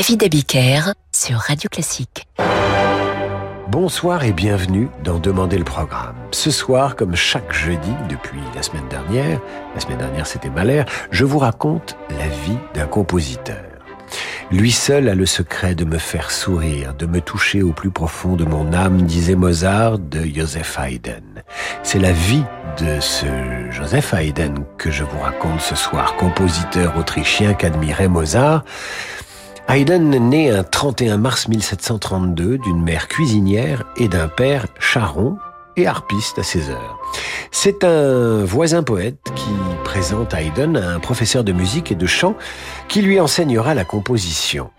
David Abiker sur Radio Classique. Bonsoir et bienvenue dans Demander le programme. Ce soir, comme chaque jeudi depuis la semaine dernière, la semaine dernière c'était Mahler, je vous raconte la vie d'un compositeur. Lui seul a le secret de me faire sourire, de me toucher au plus profond de mon âme, disait Mozart de Joseph Haydn. C'est la vie de ce Joseph Haydn que je vous raconte ce soir, compositeur autrichien qu'admirait Mozart. Haydn naît un 31 mars 1732 d'une mère cuisinière et d'un père charron et harpiste à ses heures. C'est un voisin poète qui présente Haydn à un professeur de musique et de chant qui lui enseignera la composition.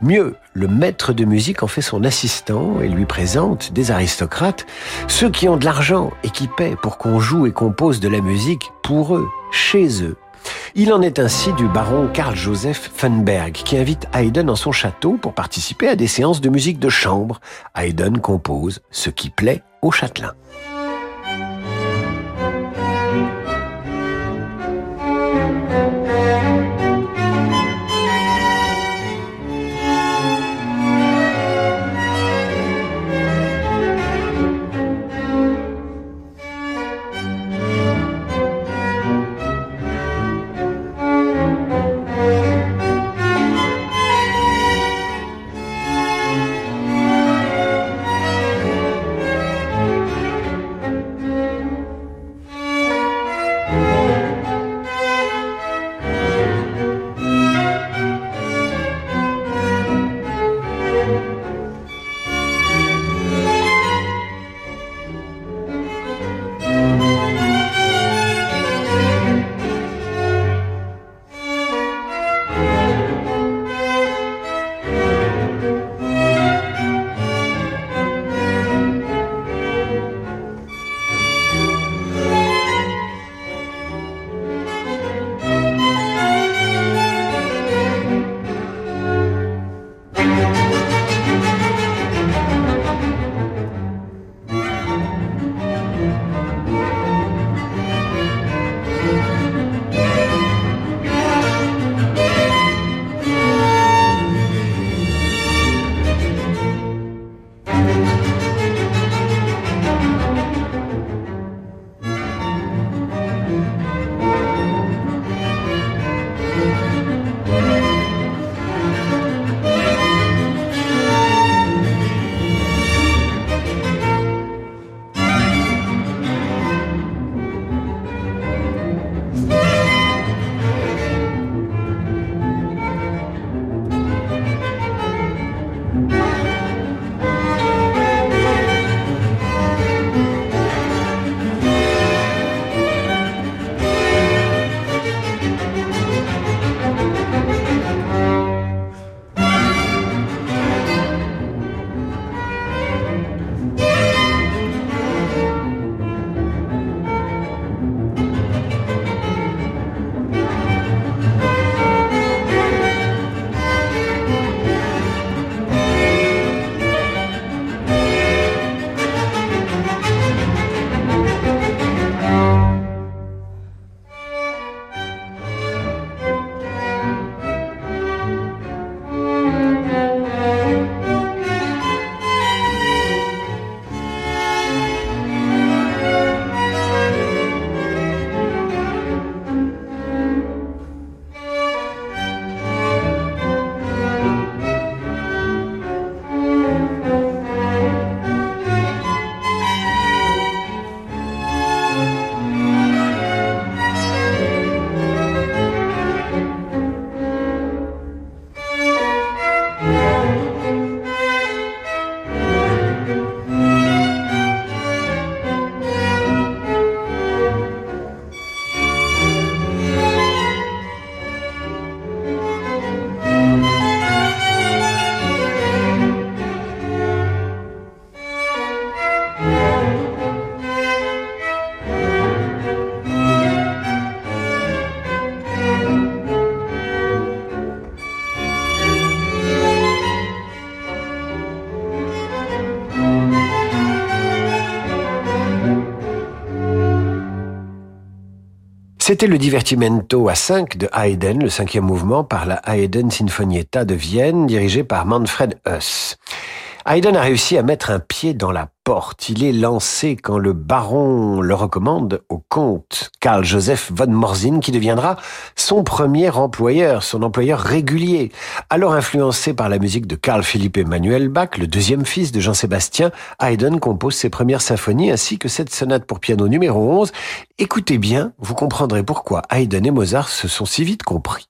Mieux, le maître de musique en fait son assistant et lui présente des aristocrates, ceux qui ont de l'argent et qui paient pour qu'on joue et compose de la musique pour eux, chez eux, il en est ainsi du baron Karl Joseph Funberg, qui invite Haydn en son château pour participer à des séances de musique de chambre. Haydn compose ce qui plaît au châtelain. C'était le divertimento à 5 de Haydn, le cinquième mouvement par la Haydn Sinfonietta de Vienne, dirigée par Manfred Huss. Haydn a réussi à mettre un pied dans la porte. Il est lancé quand le baron le recommande au comte Karl Joseph von Morzin qui deviendra son premier employeur, son employeur régulier. Alors influencé par la musique de Karl Philipp Emmanuel Bach, le deuxième fils de Jean-Sébastien, Haydn compose ses premières symphonies ainsi que cette sonate pour piano numéro 11. Écoutez bien, vous comprendrez pourquoi Haydn et Mozart se sont si vite compris.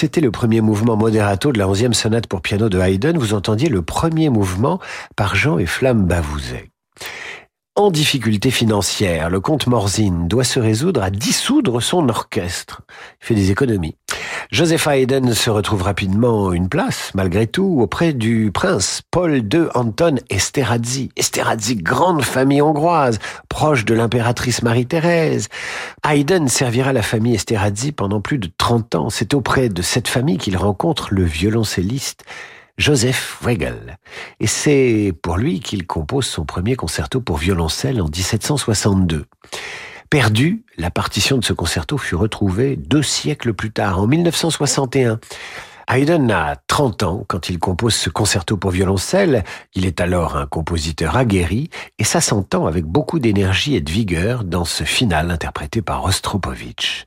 C'était le premier mouvement moderato de la onzième sonate pour piano de Haydn. Vous entendiez le premier mouvement par Jean et Flamme Bavouzet. En difficulté financière, le comte Morzine doit se résoudre à dissoudre son orchestre. Il fait des économies. Joseph Haydn se retrouve rapidement une place, malgré tout, auprès du prince Paul II Anton Esterhazy. Esterhazy, grande famille hongroise, proche de l'impératrice Marie-Thérèse. Haydn servira la famille Esterhazy pendant plus de 30 ans. C'est auprès de cette famille qu'il rencontre le violoncelliste Joseph Wegel. Et c'est pour lui qu'il compose son premier concerto pour violoncelle en 1762. Perdu, la partition de ce concerto fut retrouvée deux siècles plus tard, en 1961. Haydn a 30 ans quand il compose ce concerto pour violoncelle. Il est alors un compositeur aguerri et ça s'entend avec beaucoup d'énergie et de vigueur dans ce final interprété par Rostropovitch.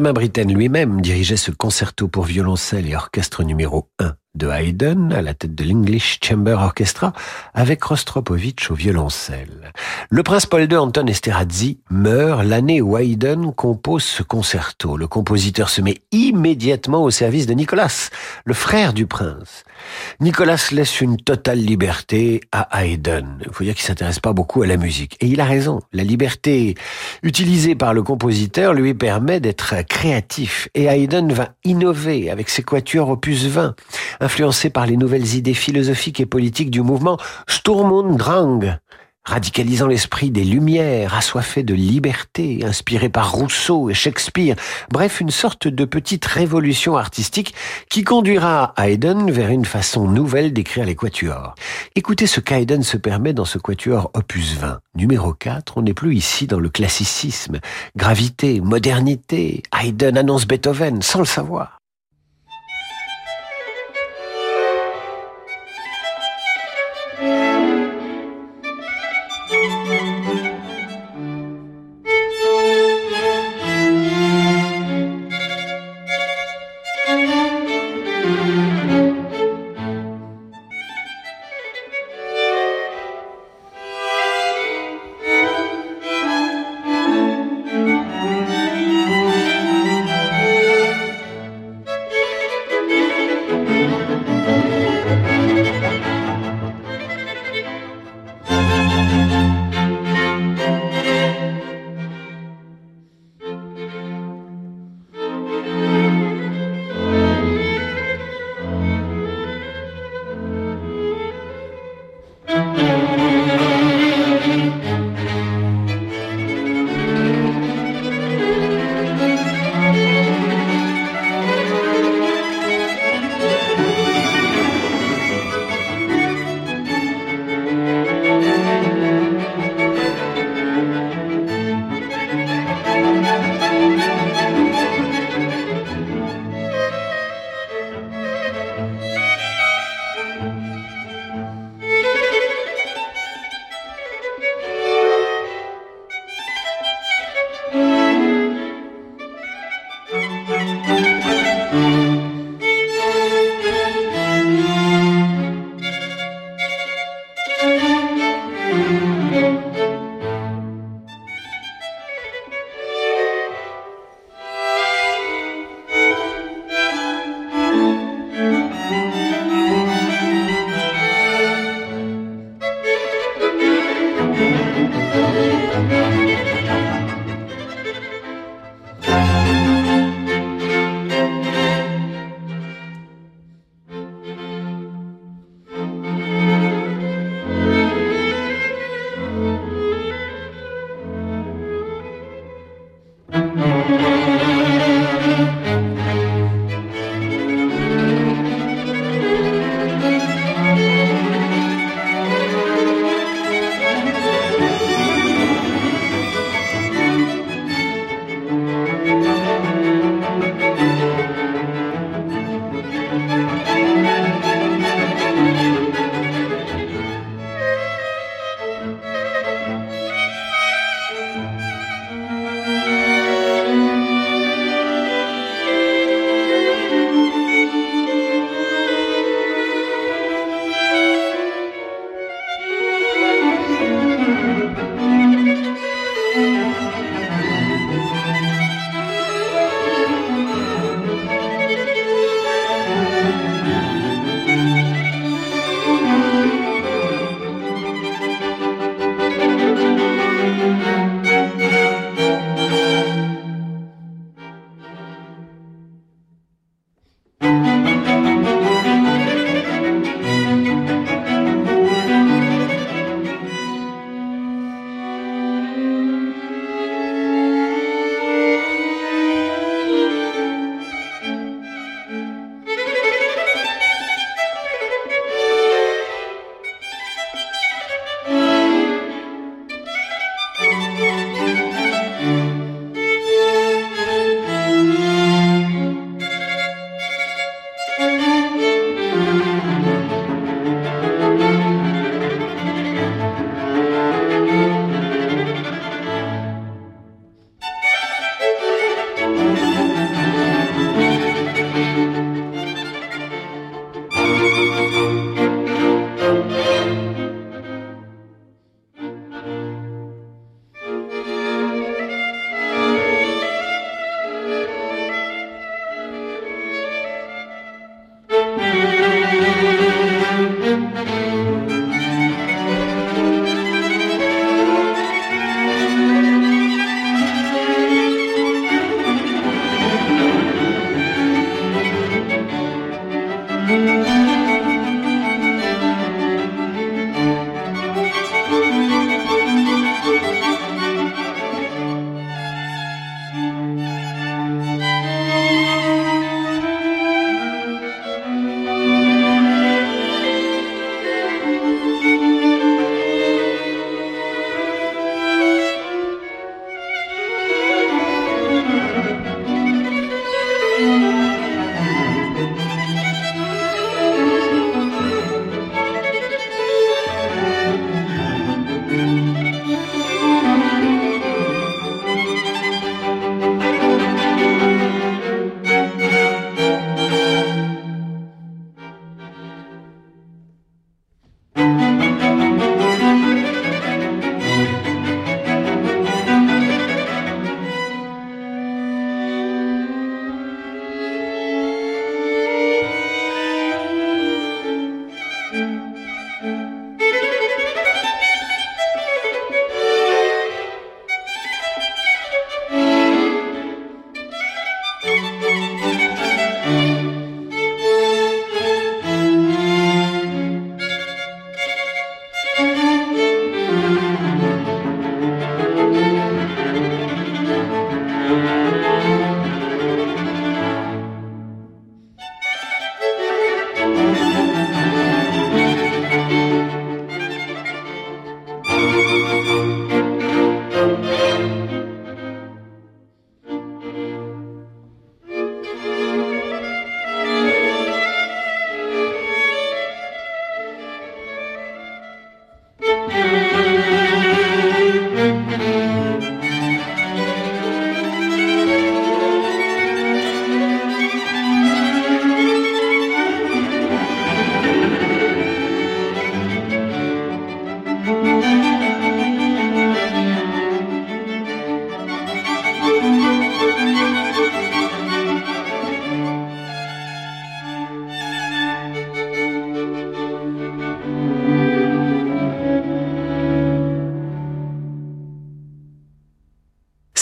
Benjamin Britten lui-même dirigeait ce concerto pour violoncelle et orchestre numéro 1 de Haydn à la tête de l'English Chamber Orchestra avec Rostropovitch au violoncelle. Le prince Paul II Anton Esterhazy meurt l'année où Haydn compose ce concerto. Le compositeur se met immédiatement au service de Nicolas, le frère du prince. Nicolas laisse une totale liberté à Haydn. Il faut dire qu'il s'intéresse pas beaucoup à la musique. Et il a raison. La liberté utilisée par le compositeur lui permet d'être créatif. Et Haydn va innover avec ses quatuors opus 20 influencé par les nouvelles idées philosophiques et politiques du mouvement Sturm und Drang, radicalisant l'esprit des Lumières, assoiffé de liberté, inspiré par Rousseau et Shakespeare, bref, une sorte de petite révolution artistique qui conduira Haydn vers une façon nouvelle d'écrire les quatuors. Écoutez ce qu'Haydn se permet dans ce quatuor opus 20. Numéro 4, on n'est plus ici dans le classicisme. Gravité, modernité, Haydn annonce Beethoven sans le savoir.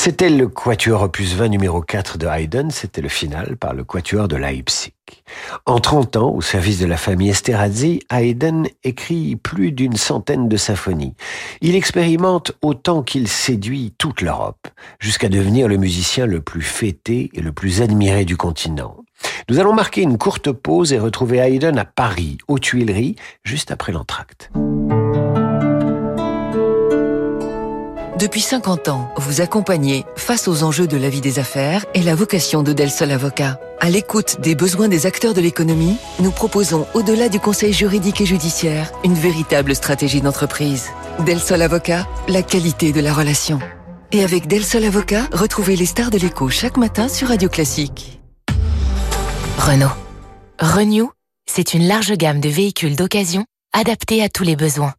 C'était le quatuor opus 20 numéro 4 de Haydn, c'était le final par le quatuor de Leipzig. En 30 ans, au service de la famille Esterhazy, Haydn écrit plus d'une centaine de symphonies. Il expérimente autant qu'il séduit toute l'Europe, jusqu'à devenir le musicien le plus fêté et le plus admiré du continent. Nous allons marquer une courte pause et retrouver Haydn à Paris, aux Tuileries, juste après l'entracte. Depuis 50 ans, vous accompagnez face aux enjeux de la vie des affaires et la vocation de Del Sol Avocat. À l'écoute des besoins des acteurs de l'économie, nous proposons, au-delà du conseil juridique et judiciaire, une véritable stratégie d'entreprise. Del Sol Avocat, la qualité de la relation. Et avec Del Sol Avocat, retrouvez les stars de l'écho chaque matin sur Radio Classique. Renault. Renew, c'est une large gamme de véhicules d'occasion adaptés à tous les besoins.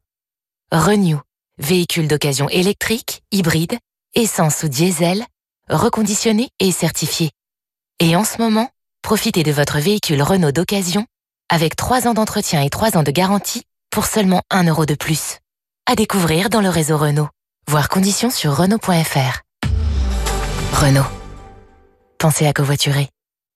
Renew Véhicules d'occasion électrique, hybride, essence ou diesel, reconditionné et certifié. Et en ce moment, profitez de votre véhicule Renault d'occasion avec 3 ans d'entretien et 3 ans de garantie pour seulement 1 euro de plus. À découvrir dans le réseau Renault. Voir conditions sur Renault.fr. Renault. Pensez à covoiturer.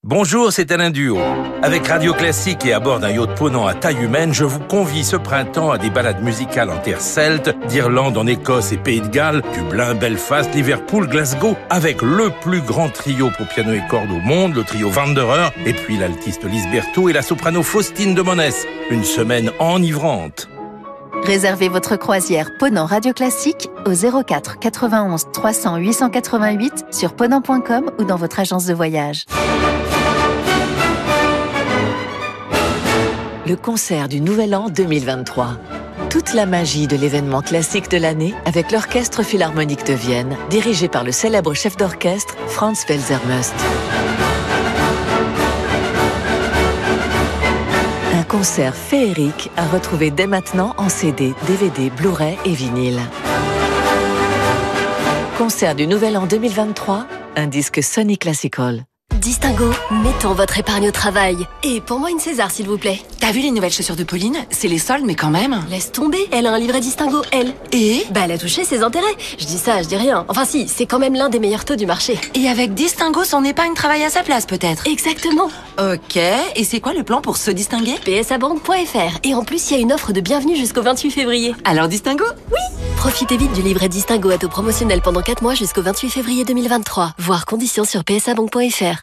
Bonjour, c'est Alain Duo. Avec Radio Classique et à bord d'un yacht ponant à taille humaine, je vous convie ce printemps à des balades musicales en terre celte, d'Irlande en Écosse et Pays de Galles, Dublin, Belfast, Liverpool, Glasgow, avec le plus grand trio pour piano et cordes au monde, le trio Wanderer, et puis l'altiste Lise Berthaud et la soprano Faustine de Monès. Une semaine enivrante. Réservez votre croisière Ponant Radio Classique au 04 91 300 888 sur ponant.com ou dans votre agence de voyage. Le concert du Nouvel An 2023. Toute la magie de l'événement classique de l'année avec l'Orchestre Philharmonique de Vienne, dirigé par le célèbre chef d'orchestre Franz Felsermust. Un concert féerique à retrouver dès maintenant en CD, DVD, Blu-ray et vinyle. Concert du Nouvel An 2023, un disque Sony Classical. Distingo, mettons votre épargne au travail. Et pour moi une César, s'il vous plaît. T'as vu les nouvelles chaussures de Pauline? C'est les soldes, mais quand même. Laisse tomber, elle a un livret Distingo, elle. Et? Bah, elle a touché ses intérêts. Je dis ça, je dis rien. Enfin si, c'est quand même l'un des meilleurs taux du marché. Et avec Distingo, son épargne travaille à sa place, peut-être? Exactement. Ok, et c'est quoi le plan pour se distinguer? Psabank.fr. Et en plus, il y a une offre de bienvenue jusqu'au 28 février. Alors Distingo? Profitez vite du livret Distingo à taux promotionnel pendant 4 mois jusqu'au 28 février 2023. Voir conditions sur psabank.fr.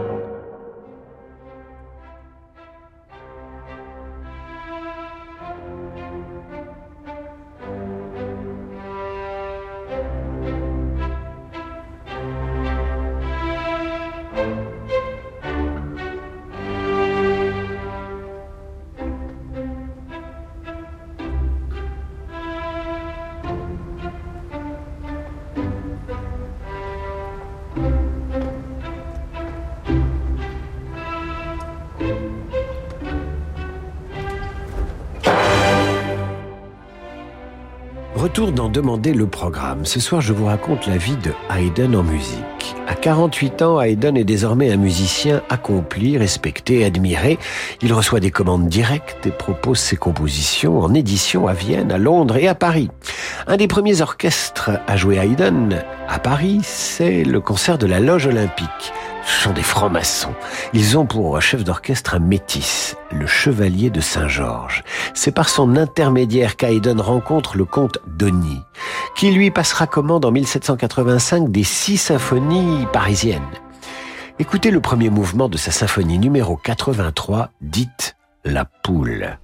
Retour d'en demander le programme. Ce soir, je vous raconte la vie de Haydn en musique. À 48 ans, Haydn est désormais un musicien accompli, respecté, admiré. Il reçoit des commandes directes et propose ses compositions en édition à Vienne, à Londres et à Paris. Un des premiers orchestres à jouer Haydn à Paris, c'est le concert de la Loge Olympique. Ce sont des francs-maçons. Ils ont pour chef d'orchestre un métis, le chevalier de Saint-Georges. C'est par son intermédiaire qu'Haydn rencontre le comte Denis, qui lui passera commande en 1785 des six symphonies parisiennes. Écoutez le premier mouvement de sa symphonie numéro 83, dite La Poule.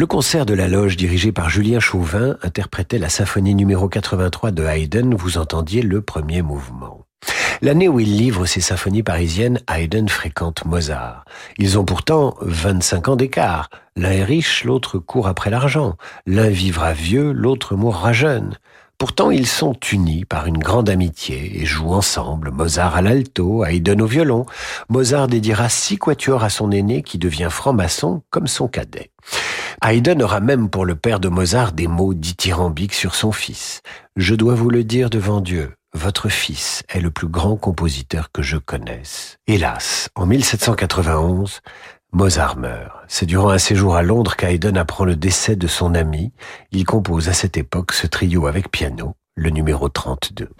Le concert de la loge dirigé par Julien Chauvin interprétait la symphonie numéro 83 de Haydn, vous entendiez le premier mouvement. L'année où il livre ses symphonies parisiennes, Haydn fréquente Mozart. Ils ont pourtant 25 ans d'écart. L'un est riche, l'autre court après l'argent. L'un vivra vieux, l'autre mourra jeune. Pourtant, ils sont unis par une grande amitié et jouent ensemble, Mozart à l'alto, Haydn au violon. Mozart dédiera six quatuors à son aîné qui devient franc-maçon comme son cadet. Haydn aura même pour le père de Mozart des mots dithyrambiques sur son fils. Je dois vous le dire devant Dieu, votre fils est le plus grand compositeur que je connaisse. Hélas, en 1791, Mozart meurt. C'est durant un séjour à Londres qu'Haydn apprend le décès de son ami. Il compose à cette époque ce trio avec piano, le numéro 32.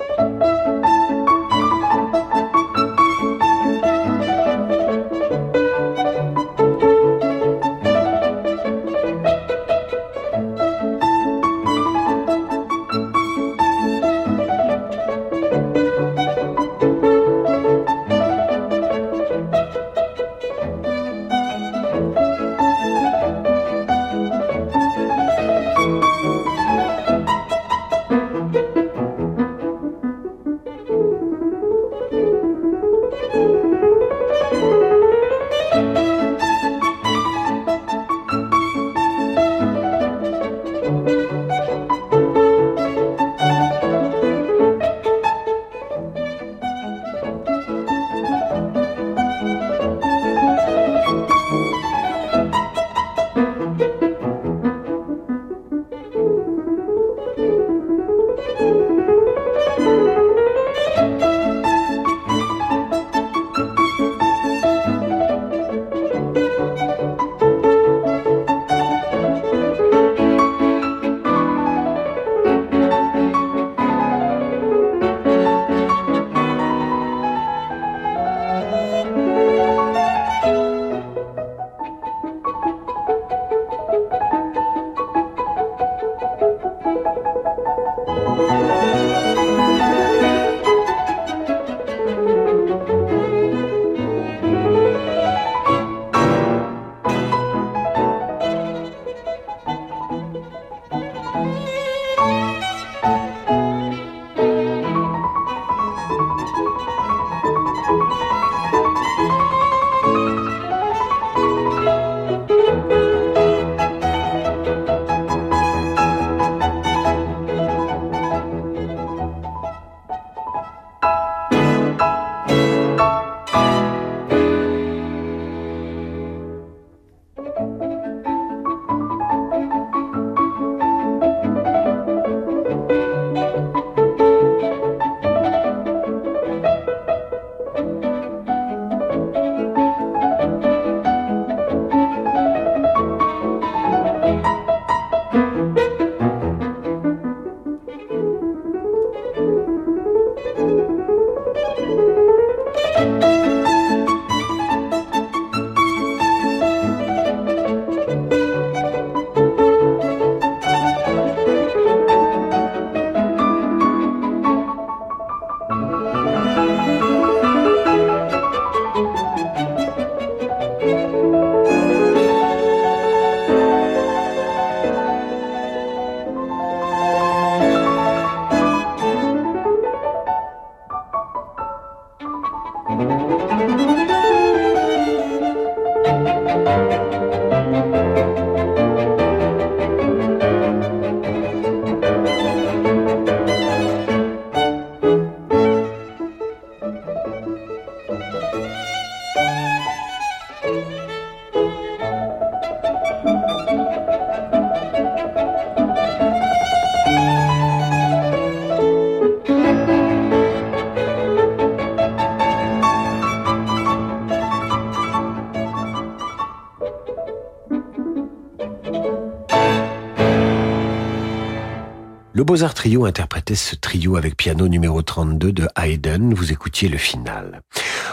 Beaux-Arts Trio interprétait ce trio avec piano numéro 32 de Haydn. Vous écoutiez le final.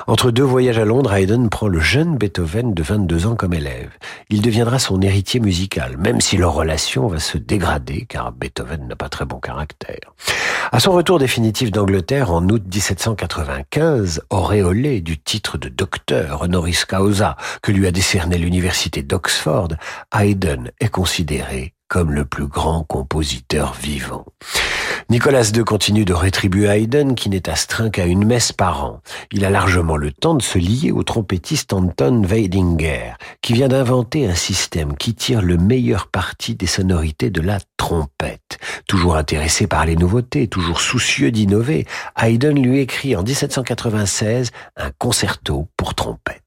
Entre deux voyages à Londres, Haydn prend le jeune Beethoven de 22 ans comme élève. Il deviendra son héritier musical, même si leur relation va se dégrader, car Beethoven n'a pas très bon caractère. À son retour définitif d'Angleterre en août 1795, auréolé du titre de docteur honoris causa que lui a décerné l'université d'Oxford, Haydn est considéré comme le plus grand compositeur vivant. Nicolas II continue de rétribuer Haydn qui n'est astreint qu'à une messe par an. Il a largement le temps de se lier au trompettiste Anton Weidinger qui vient d'inventer un système qui tire le meilleur parti des sonorités de la trompette. Toujours intéressé par les nouveautés, toujours soucieux d'innover, Haydn lui écrit en 1796 un concerto pour trompette.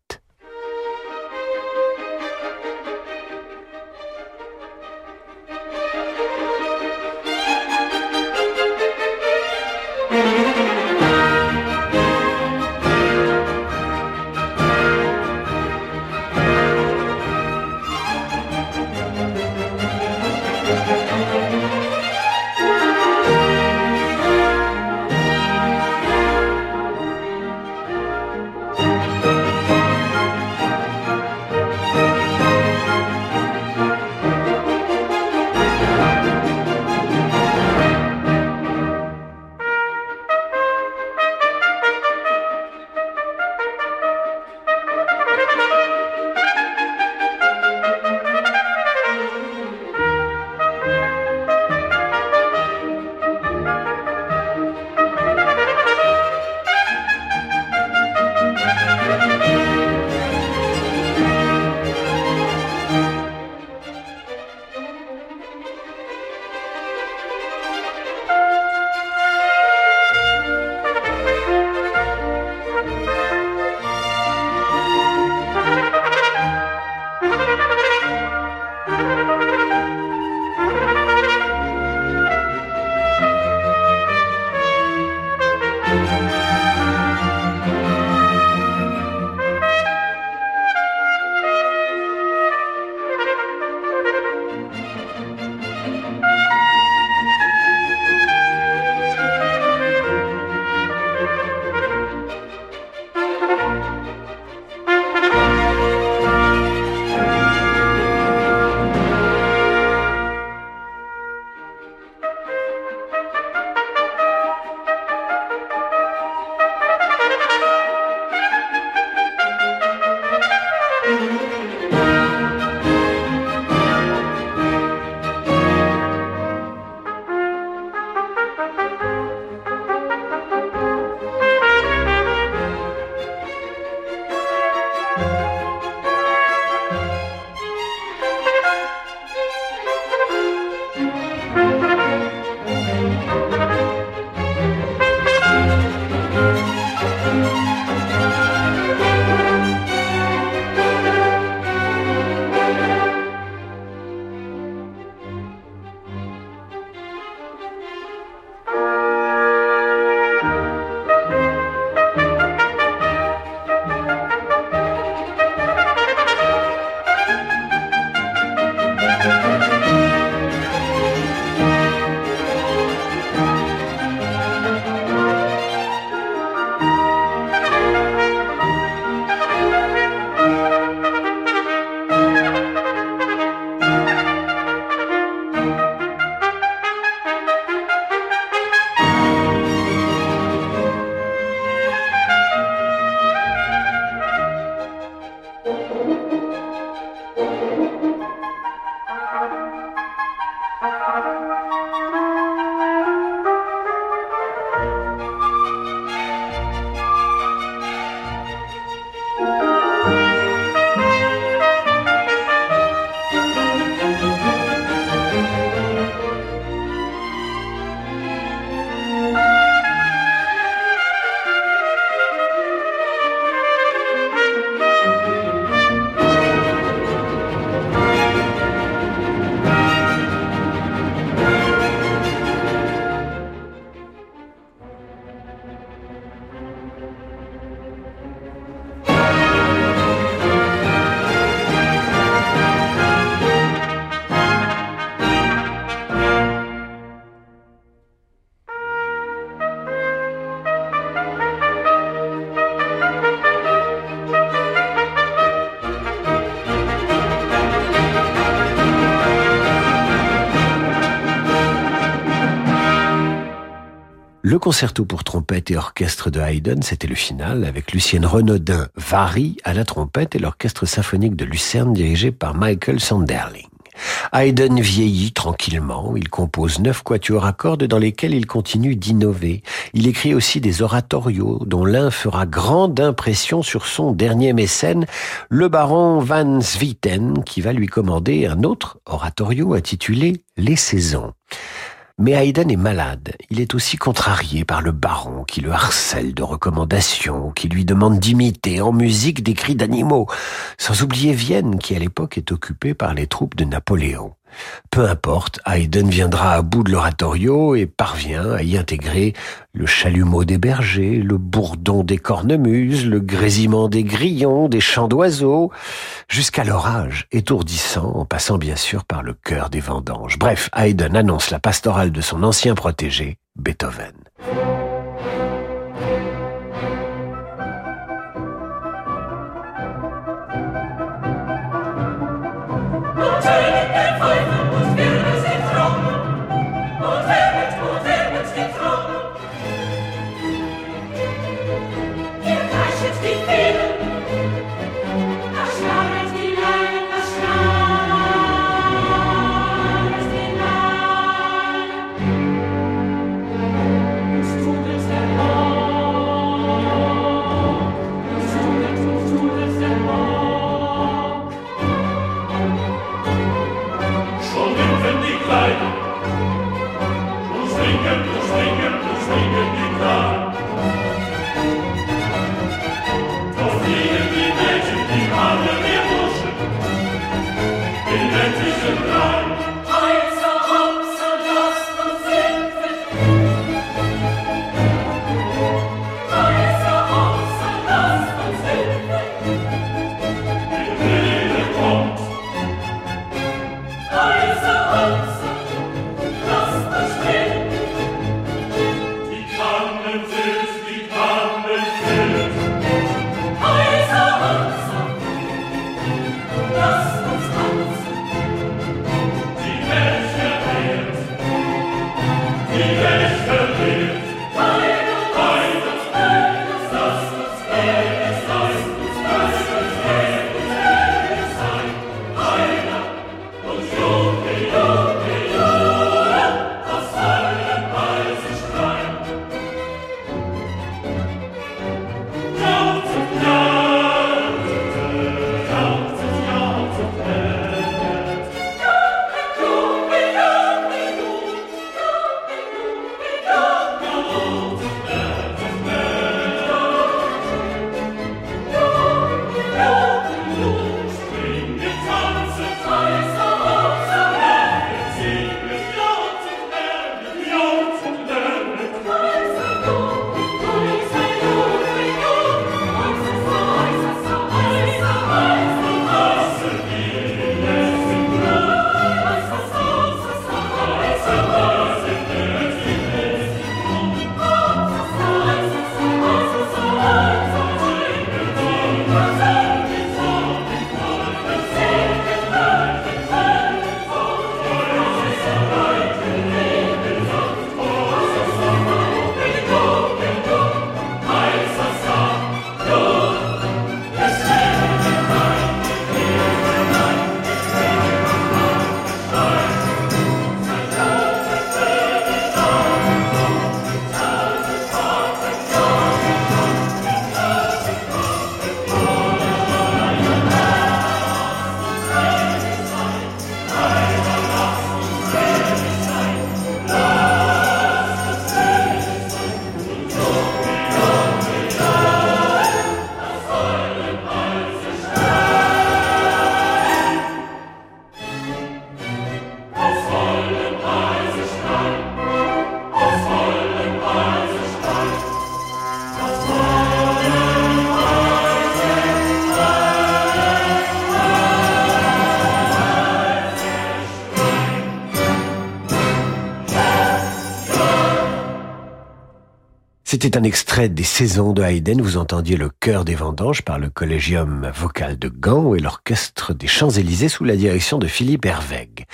Concerto pour trompette et orchestre de Haydn, c'était le final, avec Lucienne Renaudin Vary à la trompette et l'orchestre symphonique de Lucerne dirigé par Michael Sanderling. Haydn vieillit tranquillement, il compose neuf quatuors à cordes dans lesquels il continue d'innover. Il écrit aussi des oratorios dont l'un fera grande impression sur son dernier mécène, le baron Van Swieten, qui va lui commander un autre oratorio intitulé Les saisons. Mais Haydn est malade. Il est aussi contrarié par le baron qui le harcèle de recommandations, qui lui demande d'imiter en musique des cris d'animaux. Sans oublier Vienne qui à l'époque est occupée par les troupes de Napoléon. Peu importe, Haydn viendra à bout de l'oratorio et parvient à y intégrer le chalumeau des bergers, le bourdon des cornemuses, le grésillement des grillons, des chants d'oiseaux, jusqu'à l'orage étourdissant, en passant bien sûr par le cœur des vendanges. Bref, Haydn annonce la pastorale de son ancien protégé, Beethoven. C'était un extrait des saisons de Haydn. Vous entendiez le chœur des vendanges par le Collégium vocal de Gand et l'orchestre des Champs-Élysées sous la direction de Philippe Hervègue.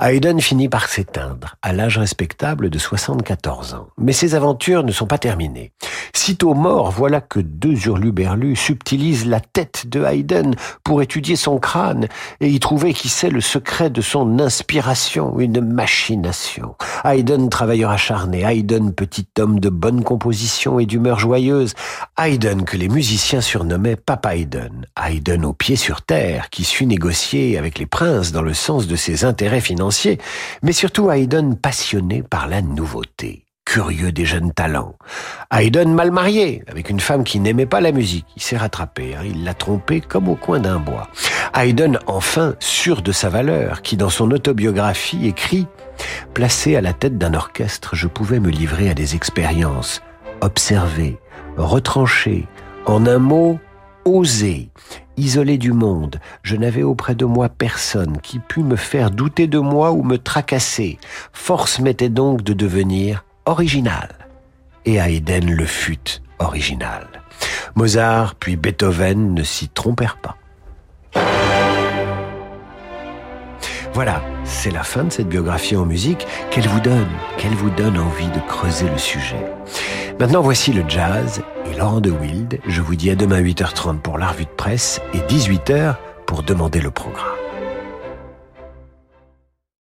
Haydn finit par s'éteindre à l'âge respectable de 74 ans. Mais ses aventures ne sont pas terminées. Sitôt mort, voilà que deux hurluberlus subtilisent la tête de Haydn pour étudier son crâne et y trouver qui sait le secret de son inspiration, une machination. Haydn, travailleur acharné, Haydn, petit homme de bonne composition et d'humeur joyeuse, Haydn que les musiciens surnommaient Papa Haydn, Haydn au pied sur terre, qui sut négocier avec les princes dans le sens de ses intérêts financiers, mais surtout Haydn passionné par la nouveauté curieux des jeunes talents. Haydn mal marié, avec une femme qui n'aimait pas la musique. Il s'est rattrapé, hein. il l'a trompé comme au coin d'un bois. Haydn, enfin, sûr de sa valeur, qui dans son autobiographie écrit « Placé à la tête d'un orchestre, je pouvais me livrer à des expériences, observer, retrancher, en un mot, oser. Isolé du monde, je n'avais auprès de moi personne qui pût me faire douter de moi ou me tracasser. Force m'était donc de devenir original. Et Haydn le fut original. Mozart puis Beethoven ne s'y trompèrent pas. Voilà, c'est la fin de cette biographie en musique. Qu'elle vous donne, qu'elle vous donne envie de creuser le sujet. Maintenant, voici le jazz et Laurent de Wild. Je vous dis à demain 8h30 pour la revue de presse et 18h pour demander le programme.